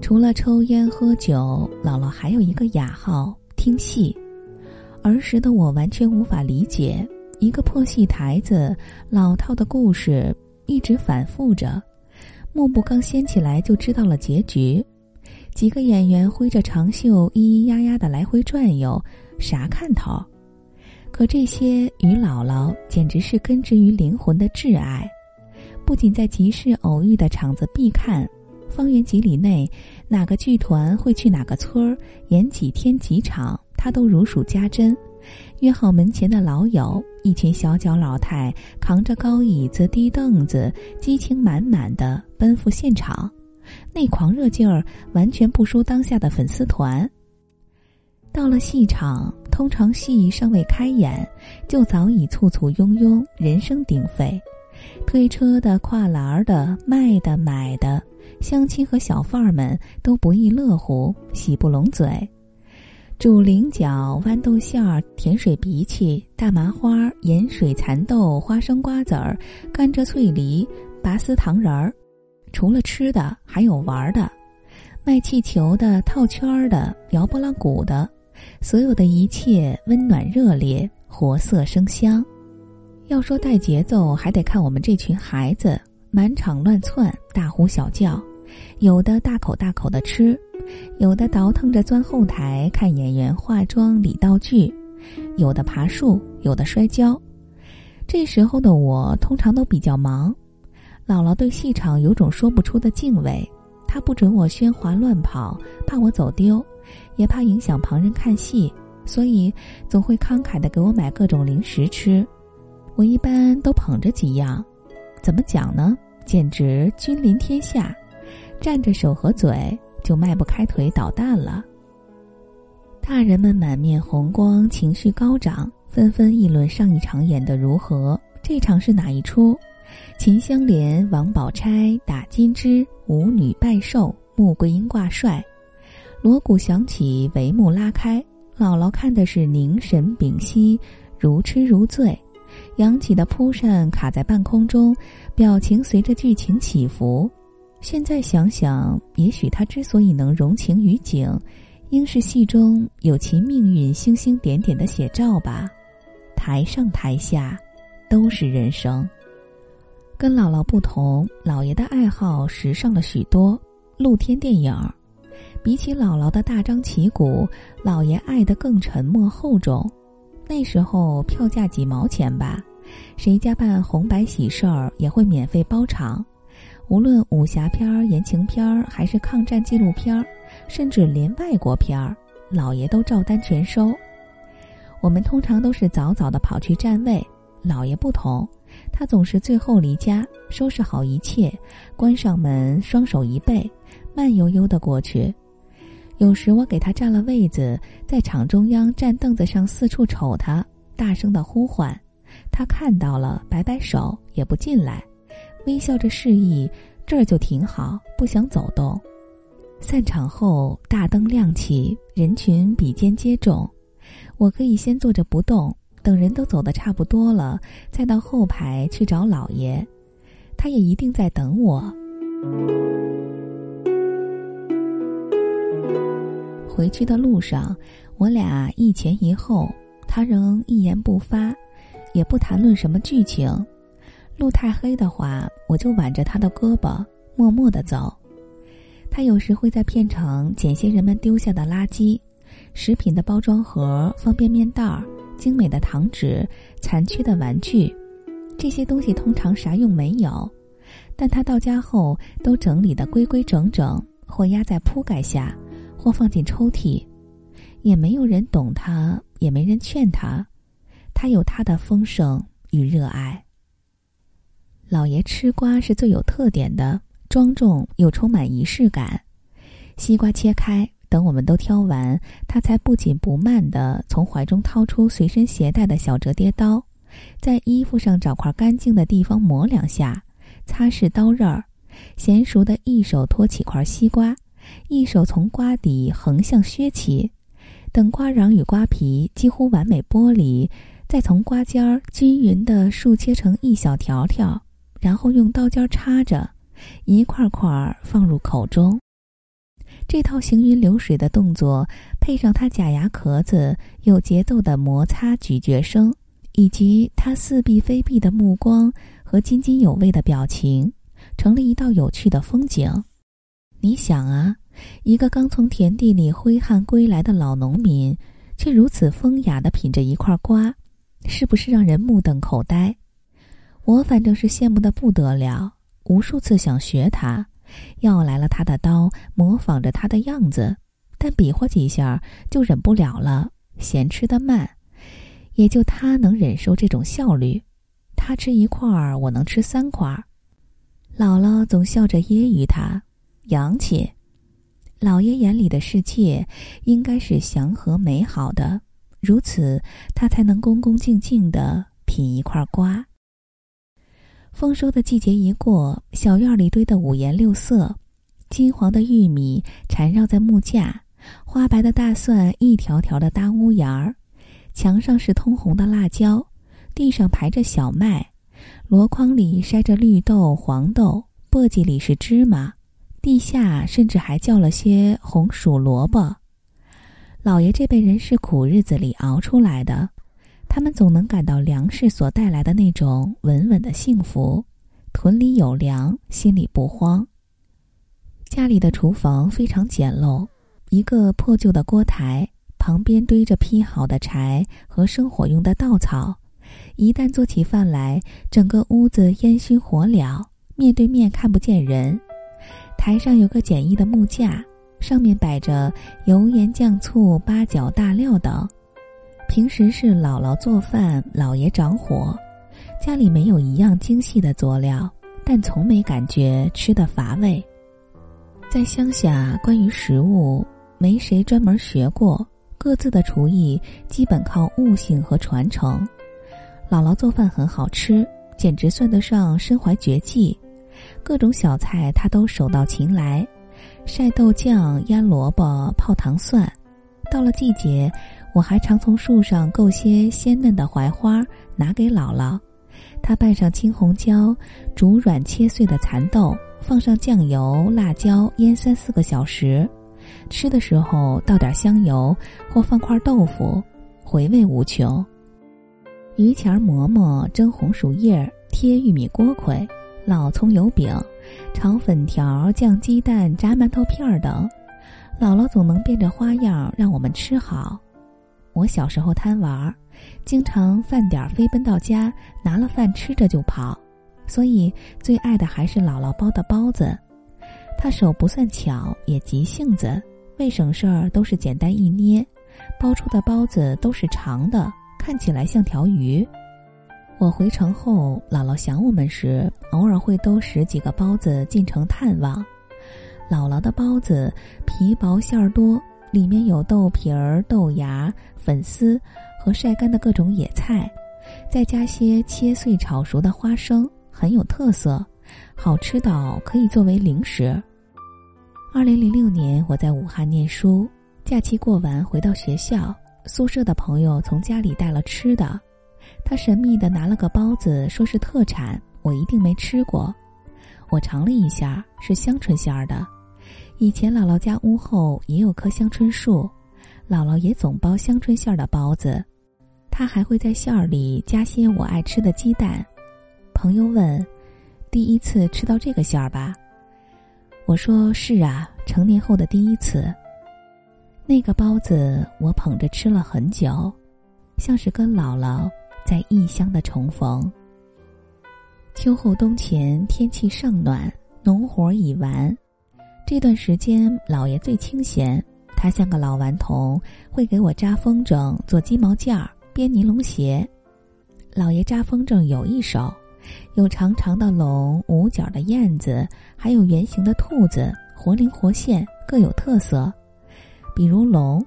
除了抽烟喝酒，姥姥还有一个雅号——听戏。儿时的我完全无法理解，一个破戏台子，老套的故事一直反复着，幕布刚掀起来就知道了结局。几个演员挥着长袖，咿咿呀呀的来回转悠，啥看头？可这些与姥姥简直是根植于灵魂的挚爱，不仅在集市偶遇的场子必看，方圆几里内哪个剧团会去哪个村儿演几天几场，他都如数家珍。约好门前的老友，一群小脚老太扛着高椅子、低凳子，激情满满的奔赴现场。那狂热劲儿完全不输当下的粉丝团。到了戏场，通常戏尚未开演，就早已簇簇拥拥，人声鼎沸。推车的、跨栏儿的、卖的、买的，乡亲和小贩儿们都不亦乐乎，喜不拢嘴。煮菱角、豌豆馅儿、甜水荸荠、大麻花、盐水蚕豆、花生瓜子儿、甘蔗脆梨、拔丝糖人儿。除了吃的，还有玩的，卖气球的、套圈儿的、摇拨浪鼓的，所有的一切温暖热烈，活色生香。要说带节奏，还得看我们这群孩子，满场乱窜，大呼小叫，有的大口大口的吃，有的倒腾着钻后台看演员化妆理道具，有的爬树，有的摔跤。这时候的我，通常都比较忙。姥姥对戏场有种说不出的敬畏，她不准我喧哗乱跑，怕我走丢，也怕影响旁人看戏，所以总会慷慨的给我买各种零食吃。我一般都捧着几样，怎么讲呢？简直君临天下，站着手和嘴就迈不开腿捣蛋了。大人们满面红光，情绪高涨，纷纷议论上一场演得如何，这场是哪一出？秦香莲、王宝钗打金枝，舞女拜寿，穆桂英挂帅，锣鼓响起，帷幕拉开。姥姥看的是凝神屏息，如痴如醉。扬起的蒲扇卡在半空中，表情随着剧情起伏。现在想想，也许他之所以能融情于景，应是戏中有其命运星星点点的写照吧。台上台下，都是人生。跟姥姥不同，姥爷的爱好时尚了许多。露天电影，比起姥姥的大张旗鼓，姥爷爱得更沉默厚重。那时候票价几毛钱吧，谁家办红白喜事儿也会免费包场。无论武侠片、言情片，还是抗战纪录片，甚至连外国片儿，姥爷都照单全收。我们通常都是早早的跑去占位，姥爷不同。他总是最后离家，收拾好一切，关上门，双手一背，慢悠悠的过去。有时我给他占了位子，在场中央站凳子上四处瞅他，大声的呼唤。他看到了，摆摆手，也不进来，微笑着示意这儿就挺好，不想走动。散场后，大灯亮起，人群比肩接踵，我可以先坐着不动。等人都走得差不多了，再到后排去找老爷，他也一定在等我。回去的路上，我俩一前一后，他仍一言不发，也不谈论什么剧情。路太黑的话，我就挽着他的胳膊，默默的走。他有时会在片场捡些人们丢下的垃圾，食品的包装盒、方便面袋。精美的糖纸、残缺的玩具，这些东西通常啥用没有，但他到家后都整理得规规整整，或压在铺盖下，或放进抽屉。也没有人懂他，也没人劝他，他有他的丰盛与热爱。老爷吃瓜是最有特点的，庄重又充满仪式感。西瓜切开。等我们都挑完，他才不紧不慢地从怀中掏出随身携带的小折叠刀，在衣服上找块干净的地方磨两下，擦拭刀刃儿，娴熟的一手托起块西瓜，一手从瓜底横向削起，等瓜瓤与瓜皮几乎完美剥离，再从瓜尖儿均匀地竖切成一小条条，然后用刀尖插着，一块块放入口中。这套行云流水的动作，配上他假牙壳子有节奏的摩擦咀嚼声，以及他似闭非闭的目光和津津有味的表情，成了一道有趣的风景。你想啊，一个刚从田地里挥汗归来的老农民，却如此风雅地品着一块瓜，是不是让人目瞪口呆？我反正是羡慕的不得了，无数次想学他。要来了他的刀，模仿着他的样子，但比划几下就忍不了了，嫌吃得慢。也就他能忍受这种效率，他吃一块儿，我能吃三块儿。姥姥总笑着揶揄他：“洋气。”老爷眼里的世界应该是祥和美好的，如此他才能恭恭敬敬地品一块瓜。丰收的季节一过，小院里堆得五颜六色，金黄的玉米缠绕在木架，花白的大蒜一条条的搭屋檐儿，墙上是通红的辣椒，地上排着小麦，箩筐里筛着绿豆、黄豆，簸箕里是芝麻，地下甚至还叫了些红薯萝卜。老爷这辈人是苦日子里熬出来的。他们总能感到粮食所带来的那种稳稳的幸福，屯里有粮，心里不慌。家里的厨房非常简陋，一个破旧的锅台，旁边堆着劈好的柴和生火用的稻草。一旦做起饭来，整个屋子烟熏火燎，面对面看不见人。台上有个简易的木架，上面摆着油盐酱醋八角大料等。平时是姥姥做饭，姥爷掌火，家里没有一样精细的佐料，但从没感觉吃的乏味。在乡下，关于食物没谁专门学过，各自的厨艺基本靠悟性和传承。姥姥做饭很好吃，简直算得上身怀绝技，各种小菜她都手到擒来，晒豆酱、腌萝卜、泡糖蒜，到了季节。我还常从树上够些鲜嫩的槐花拿给姥姥，她拌上青红椒，煮软切碎的蚕豆，放上酱油、辣椒，腌三四个小时。吃的时候倒点香油，或放块豆腐，回味无穷。榆钱馍馍、蒸红薯叶、贴玉米锅盔、老葱油饼、炒粉条、酱鸡蛋、炸馒头片等，姥姥总能变着花样让我们吃好。我小时候贪玩，经常饭点飞奔到家，拿了饭吃着就跑，所以最爱的还是姥姥包的包子。她手不算巧，也急性子，为省事儿都是简单一捏，包出的包子都是长的，看起来像条鱼。我回城后，姥姥想我们时，偶尔会兜十几个包子进城探望。姥姥的包子皮薄馅儿多。里面有豆皮儿、豆芽、粉丝和晒干的各种野菜，再加些切碎炒熟的花生，很有特色，好吃到可以作为零食。二零零六年，我在武汉念书，假期过完回到学校，宿舍的朋友从家里带了吃的，他神秘的拿了个包子，说是特产，我一定没吃过。我尝了一下，是香椿馅儿的。以前姥姥家屋后也有棵香椿树，姥姥也总包香椿馅儿的包子，她还会在馅儿里加些我爱吃的鸡蛋。朋友问：“第一次吃到这个馅儿吧？”我说：“是啊，成年后的第一次。”那个包子我捧着吃了很久，像是跟姥姥在异乡的重逢。秋后冬前，天气尚暖，农活已完。这段时间，姥爷最清闲，他像个老顽童，会给我扎风筝、做鸡毛毽儿、编尼龙鞋。姥爷扎风筝有一手，有长长的龙、五角的燕子，还有圆形的兔子，活灵活现，各有特色。比如龙，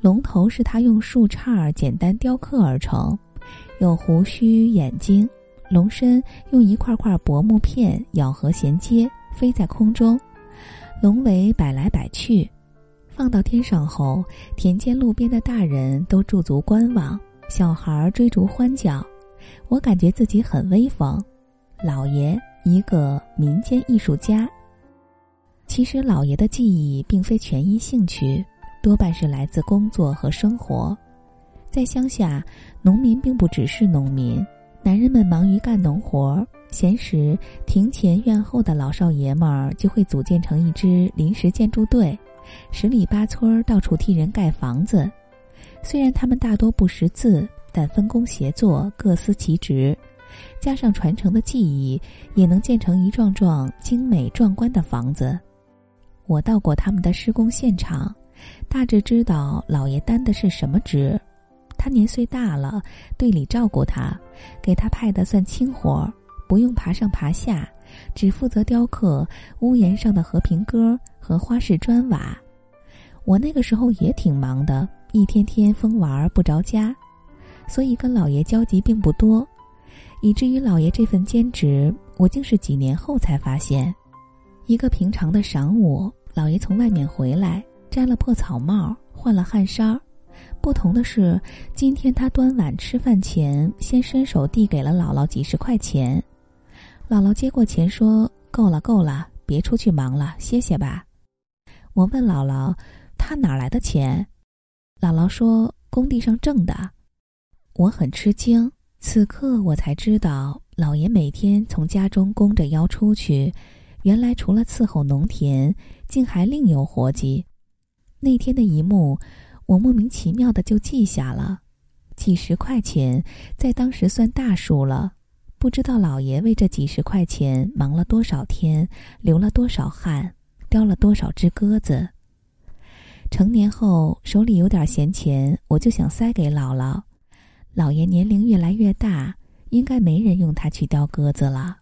龙头是他用树杈简单雕刻而成，有胡须、眼睛；龙身用一块块薄木片咬合衔接，飞在空中。龙尾摆来摆去，放到天上后，田间路边的大人都驻足观望，小孩追逐欢叫。我感觉自己很威风。老爷一个民间艺术家。其实，老爷的记忆并非全因兴趣，多半是来自工作和生活。在乡下，农民并不只是农民，男人们忙于干农活，闲时庭前院后的老少爷们儿就会组建成一支临时建筑队，十里八村到处替人盖房子。虽然他们大多不识字，但分工协作，各司其职，加上传承的技艺，也能建成一幢幢精美壮观的房子。我到过他们的施工现场，大致知道老爷担的是什么职。他年岁大了，队里照顾他，给他派的算轻活儿，不用爬上爬下，只负责雕刻屋檐上的和平鸽和花式砖瓦。我那个时候也挺忙的，一天天疯玩不着家，所以跟老爷交集并不多，以至于老爷这份兼职，我竟是几年后才发现。一个平常的晌午，老爷从外面回来，摘了破草帽，换了汗衫儿。不同的是，今天他端碗吃饭前，先伸手递给了姥姥几十块钱。姥姥接过钱说：“够了，够了，别出去忙了，歇歇吧。”我问姥姥：“他哪来的钱？”姥姥说：“工地上挣的。”我很吃惊，此刻我才知道，姥爷每天从家中弓着腰出去，原来除了伺候农田，竟还另有活计。那天的一幕。我莫名其妙的就记下了，几十块钱在当时算大数了。不知道老爷为这几十块钱忙了多少天，流了多少汗，叼了多少只鸽子。成年后手里有点闲钱，我就想塞给姥姥。老爷年龄越来越大，应该没人用它去叼鸽子了。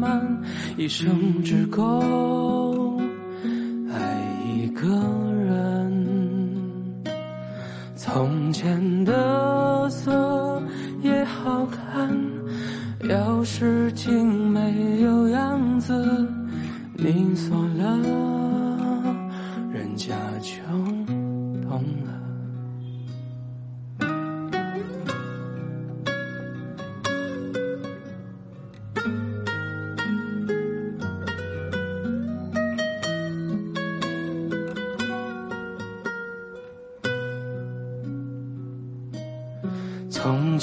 慢，一生只够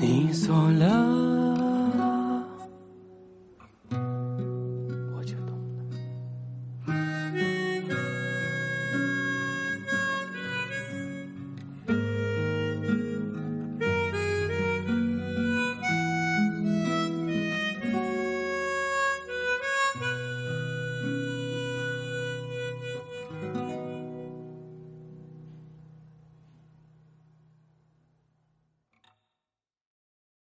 你锁了。